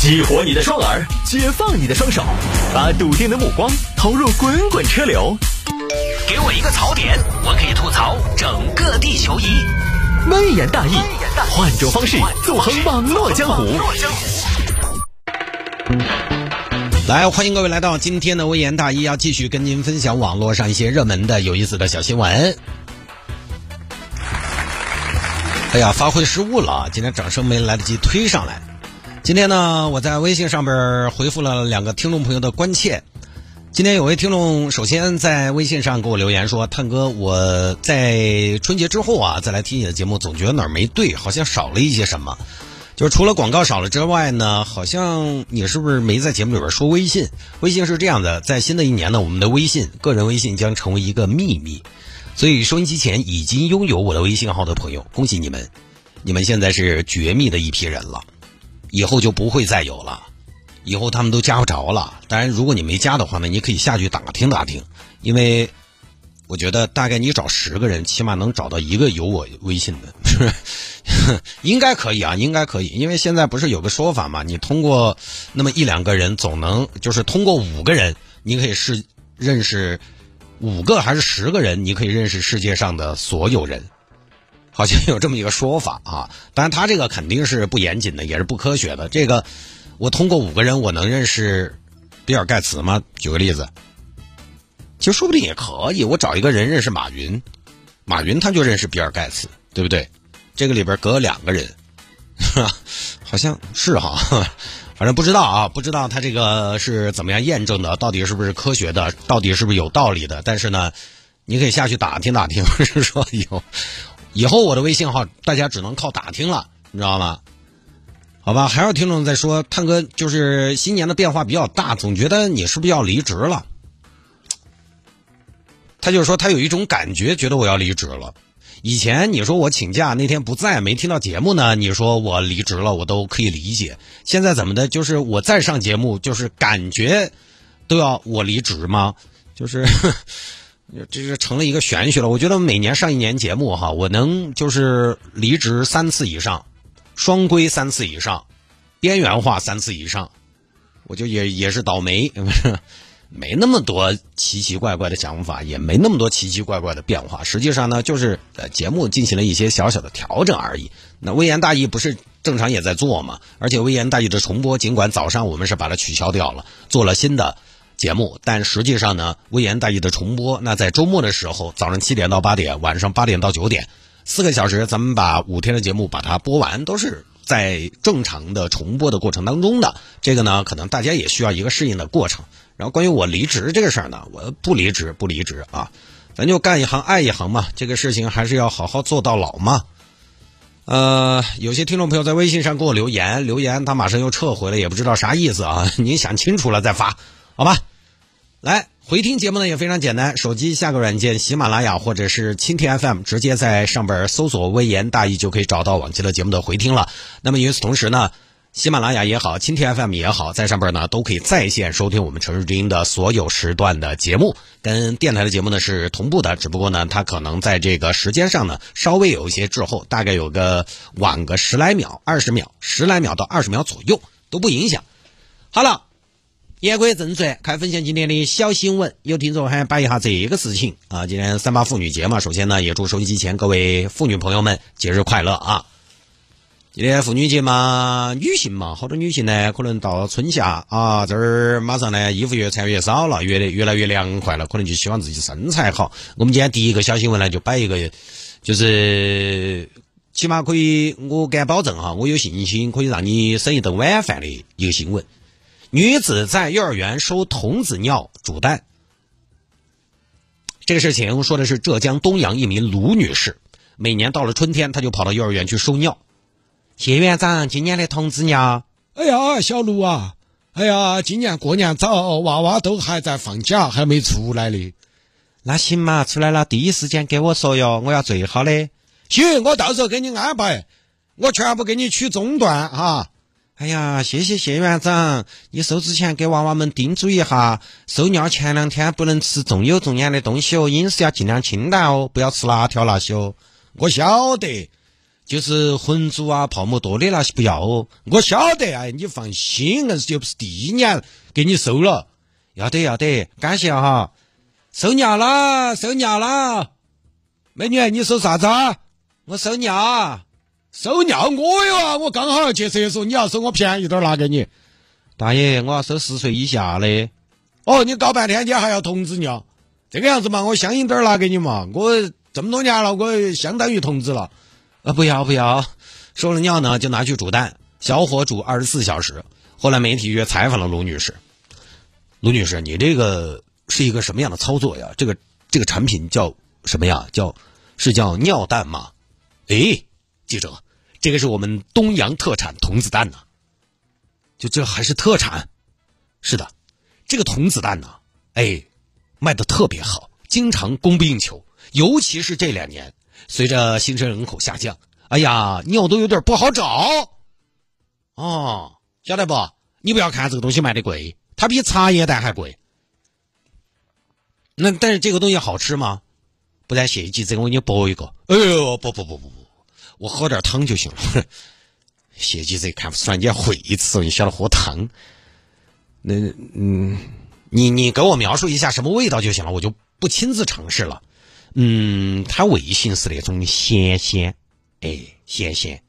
激活你的双耳，解放你的双手，把笃定的目光投入滚滚车流。给我一个槽点，我可以吐槽整个地球仪。微言大义，换种方式纵横网络江湖。来，欢迎各位来到今天的微言大义，要继续跟您分享网络上一些热门的、有意思的小新闻。哎呀，发挥失误了，今天掌声没来得及推上来。今天呢，我在微信上边回复了两个听众朋友的关切。今天有位听众首先在微信上给我留言说：“探哥，我在春节之后啊，再来听你的节目，总觉得哪儿没对，好像少了一些什么。就是除了广告少了之外呢，好像你是不是没在节目里边说微信？微信是这样的，在新的一年呢，我们的微信个人微信将成为一个秘密。所以收音机前已经拥有我的微信号的朋友，恭喜你们，你们现在是绝密的一批人了。”以后就不会再有了，以后他们都加不着了。当然，如果你没加的话呢，你可以下去打听打听，因为我觉得大概你找十个人，起码能找到一个有我微信的，是？应该可以啊，应该可以，因为现在不是有个说法嘛，你通过那么一两个人，总能就是通过五个人，你可以是认识五个还是十个人，你可以认识世界上的所有人。好像有这么一个说法啊，当然他这个肯定是不严谨的，也是不科学的。这个我通过五个人，我能认识比尔盖茨吗？举个例子，其实说不定也可以。我找一个人认识马云，马云他就认识比尔盖茨，对不对？这个里边隔两个人，好像是哈，反正不知道啊，不知道他这个是怎么样验证的，到底是不是科学的，到底是不是有道理的？但是呢，你可以下去打听打听，是说有。以后我的微信号大家只能靠打听了，你知道吗？好吧，还有听众在说，探哥就是新年的变化比较大，总觉得你是不是要离职了？他就说他有一种感觉，觉得我要离职了。以前你说我请假那天不在，没听到节目呢，你说我离职了，我都可以理解。现在怎么的？就是我再上节目，就是感觉都要我离职吗？就是。这是成了一个玄学了。我觉得每年上一年节目哈，我能就是离职三次以上，双规三次以上，边缘化三次以上，我就也也是倒霉，没那么多奇奇怪怪的想法，也没那么多奇奇怪怪的变化。实际上呢，就是呃节目进行了一些小小的调整而已。那微言大义不是正常也在做嘛？而且微言大义的重播，尽管早上我们是把它取消掉了，做了新的。节目，但实际上呢，微言大义的重播，那在周末的时候，早上七点到八点，晚上八点到九点，四个小时，咱们把五天的节目把它播完，都是在正常的重播的过程当中的。这个呢，可能大家也需要一个适应的过程。然后关于我离职这个事儿呢，我不离职，不离职啊，咱就干一行爱一行嘛，这个事情还是要好好做到老嘛。呃，有些听众朋友在微信上给我留言，留言他马上又撤回了，也不知道啥意思啊，您想清楚了再发。好吧，来回听节目呢也非常简单，手机下个软件喜马拉雅或者是蜻蜓 FM，直接在上边搜索“微言大义”就可以找到往期的节目的回听了。那么与此同时呢，喜马拉雅也好，蜻蜓 FM 也好，在上边呢都可以在线收听我们城市之音的所有时段的节目，跟电台的节目呢是同步的，只不过呢它可能在这个时间上呢稍微有一些滞后，大概有个晚个十来秒、二十秒、十来秒到二十秒左右都不影响。好了。言归正传，开分享今天的小新闻。有听众还摆一下这个事情啊！今天三八妇女节嘛，首先呢，也祝收音机前各位妇女朋友们节日快乐啊！今天妇女节嘛，女性嘛，好多女性呢，可能到春夏啊，这儿马上呢，衣服越穿越少了，越来越来越凉快了，可能就希望自己身材好。我们今天第一个小新闻呢，就摆一个，就是起码可以，我敢保证哈，我有信心可以让你省一顿晚饭的一个新闻。女子在幼儿园收童子尿煮蛋，这个事情说的是浙江东阳一名卢女士，每年到了春天，她就跑到幼儿园去收尿。谢院长，今年的童子尿？哎呀，小卢啊，哎呀，今年过年早，娃娃都还在放假，还没出来呢。那行嘛，出来了第一时间给我说哟，我要最好的。行，我到时候给你安排，我全部给你取中段哈。哎呀，谢谢谢院长！你收之前给娃娃们叮嘱一下，收尿前两天不能吃重油重盐的东西哦，饮食要尽量清淡哦，不要吃辣条那些哦。我晓得，就是混煮啊、泡沫多的那些不要哦。我晓得哎，你放心，硬是又不是第一年给你收了。要得要得，感谢哈。收尿了，收尿了。美女，你收啥子啊？我收尿。收尿我有啊，我刚好要去厕所，你要收我便宜点拿给你。大爷，我要收十岁以下的。哦，你搞半天你还要童子尿？这个样子嘛，我相应点拿给你嘛。我这么多年了，我相当于童子了。啊，不要不要，收了尿呢就拿去煮蛋，小火煮二十四小时。后来媒体约采访了卢女士。卢女士，你这个是一个什么样的操作呀？这个这个产品叫什么呀？叫是叫尿蛋吗？哎，记者，这个是我们东阳特产童子蛋呐。就这还是特产？是的，这个童子蛋呐，哎，卖的特别好，经常供不应求。尤其是这两年，随着新生人口下降，哎呀，尿都有点不好找。哦，晓得不？你不要看这个东西卖的贵。它比茶叶蛋还贵，那但是这个东西好吃吗？不然谢记者我给你剥一个。哎呦，不不不不，我喝点汤就行了。谢记者看不出来你会吃，你晓得喝汤。那嗯，你你给我描述一下什么味道就行了，我就不亲自尝试了。嗯，它味型是那种咸鲜，哎，咸鲜，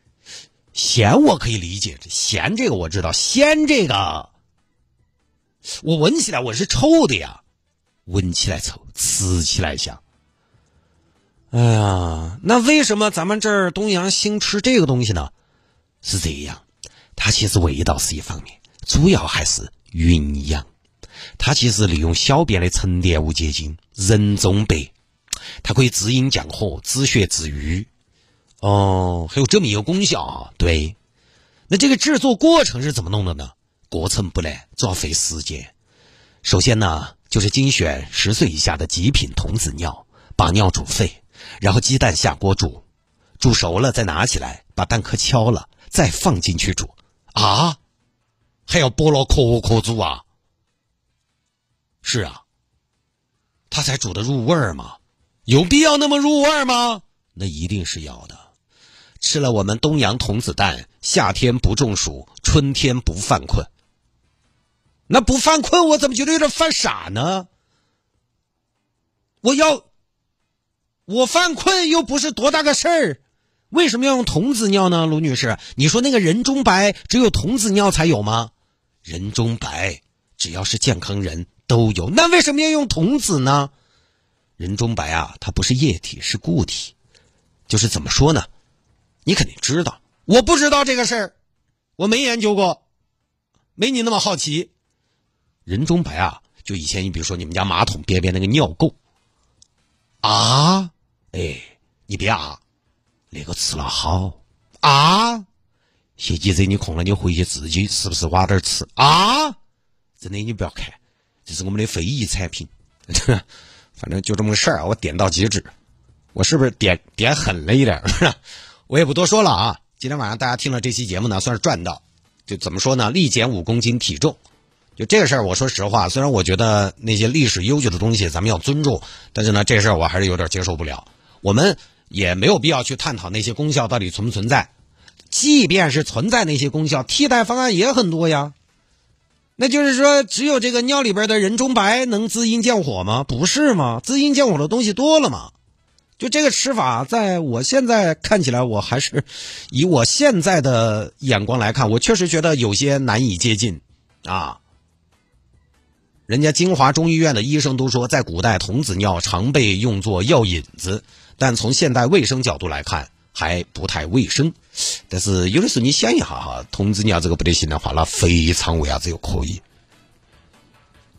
咸我可以理解，咸这个我知道，鲜这个。我闻起来我是臭的呀，闻起来臭，吃起来香。哎呀，那为什么咱们这儿东阳兴吃这个东西呢？是这样，它其实味道是一方面，主要还是营养。它其实利用小便的沉淀物结晶人中白，它可以滋阴降火、止血治瘀。哦，还有这么一个功效啊？对。那这个制作过程是怎么弄的呢？过程不难，主要费时间。首先呢，就是精选十岁以下的极品童子尿，把尿煮沸，然后鸡蛋下锅煮，煮熟了再拿起来，把蛋壳敲了，再放进去煮。啊，还要剥了壳壳煮啊？是啊，它才煮的入味儿嘛。有必要那么入味儿吗？那一定是要的。吃了我们东阳童子蛋，夏天不中暑，春天不犯困。那不犯困，我怎么觉得有点犯傻呢？我要，我犯困又不是多大个事儿，为什么要用童子尿呢？卢女士，你说那个人中白只有童子尿才有吗？人中白只要是健康人都有，那为什么要用童子呢？人中白啊，它不是液体，是固体，就是怎么说呢？你肯定知道，我不知道这个事儿，我没研究过，没你那么好奇。人中白啊，就以前你比如说你们家马桶边边那个尿垢啊，哎，你别啊，那个吃了好啊，谢记者你空了你回去自己是不是挖点吃啊？真的你不要看，这是我们的非遗产品，反正就这么个事儿啊，我点到即止，我是不是点点狠了一点？我也不多说了啊，今天晚上大家听了这期节目呢，算是赚到，就怎么说呢？立减五公斤体重。就这个事儿，我说实话，虽然我觉得那些历史悠久的东西咱们要尊重，但是呢，这事儿我还是有点接受不了。我们也没有必要去探讨那些功效到底存不存在。即便是存在那些功效，替代方案也很多呀。那就是说，只有这个尿里边的人中白能滋阴降火吗？不是吗？滋阴降火的东西多了嘛。就这个吃法，在我现在看起来，我还是以我现在的眼光来看，我确实觉得有些难以接近啊。人家金华中医院的医生都说，在古代童子尿常被用作药引子，但从现代卫生角度来看，还不太卫生。但是有的时候你想一下哈，童子尿这个不得行的话，那肥肠为啥子又可以？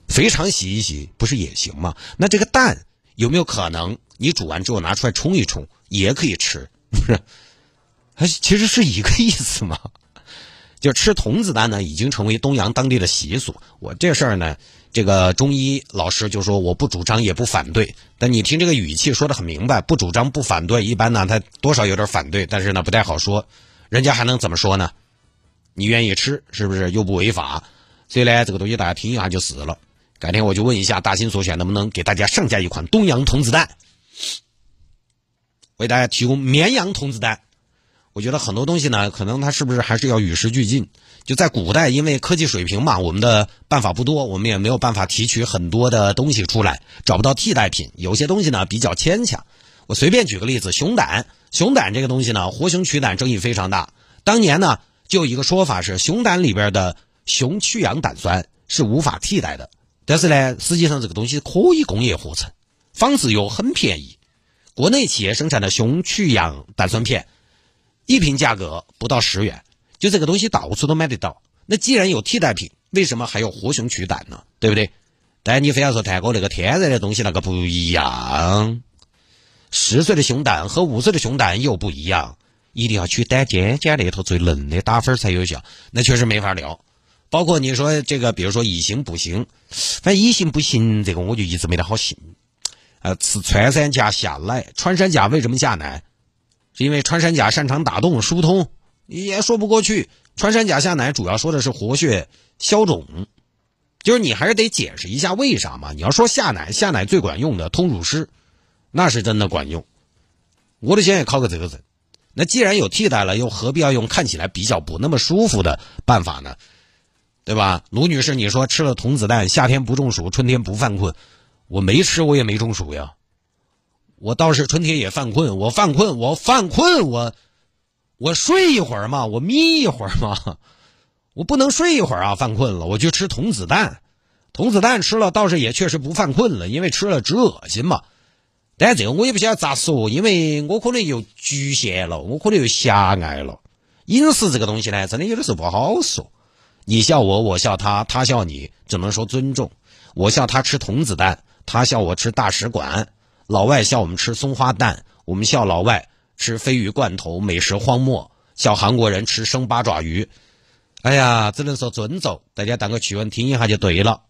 肥肠洗一洗不是也行吗？那这个蛋有没有可能你煮完之后拿出来冲一冲也可以吃？不是？还其实是一个意思嘛。就吃童子蛋呢，已经成为东阳当地的习俗。我这事儿呢。这个中医老师就说我不主张也不反对，但你听这个语气说的很明白，不主张不反对，一般呢他多少有点反对，但是呢不太好说，人家还能怎么说呢？你愿意吃是不是又不违法？所以呢这个东西大家听一下就死了。改天我就问一下大新所选能不能给大家上架一款东阳童子蛋，为大家提供绵阳童子蛋。我觉得很多东西呢，可能它是不是还是要与时俱进？就在古代，因为科技水平嘛，我们的办法不多，我们也没有办法提取很多的东西出来，找不到替代品。有些东西呢比较牵强。我随便举个例子，熊胆，熊胆这个东西呢，活熊取胆争议非常大。当年呢，就有一个说法是，熊胆里边的熊去氧胆酸是无法替代的。但是呢，实际上这个东西可以工业合成，仿制又很便宜。国内企业生产的熊去氧胆酸片，一瓶价格不到十元。就这个东西到处都买得到，那既然有替代品，为什么还要活熊取胆呢？对不对？但你非要说泰国那个天然的东西那个不一样，十岁的熊胆和五岁的熊胆又不一样，一定要取胆尖尖那头最嫩的打粉才有效，那确实没法聊。包括你说这个，比如说以形补形，反正以形补形这个我就一直没得好信。呃，吃穿山甲下来，穿山甲为什么下奶？因为穿山甲擅长打洞疏通。也说不过去，穿山甲下奶主要说的是活血消肿，就是你还是得解释一下为啥嘛。你要说下奶，下奶最管用的通乳师，那是真的管用。我的先也考个这个证。那既然有替代了，又何必要用看起来比较不那么舒服的办法呢？对吧？卢女士，你说吃了童子蛋，夏天不中暑，春天不犯困，我没吃，我也没中暑呀。我倒是春天也犯困，我犯困，我犯困，我。我睡一会儿嘛，我眯一会儿嘛，我不能睡一会儿啊，犯困了，我就吃童子蛋，童子蛋吃了倒是也确实不犯困了，因为吃了直恶心嘛。但这个我也不晓得咋说，因为我可能又局限了，我可能又狭隘了。饮食这个东西呢，真的有的时候不好说。你笑我，我笑他，他笑你，只能说尊重。我笑他吃童子蛋，他笑我吃大使馆。老外笑我们吃松花蛋，我们笑老外。吃鲱鱼罐头，美食荒漠，笑韩国人吃生八爪鱼，哎呀，只能说尊重，大家当个趣闻听一下就对了。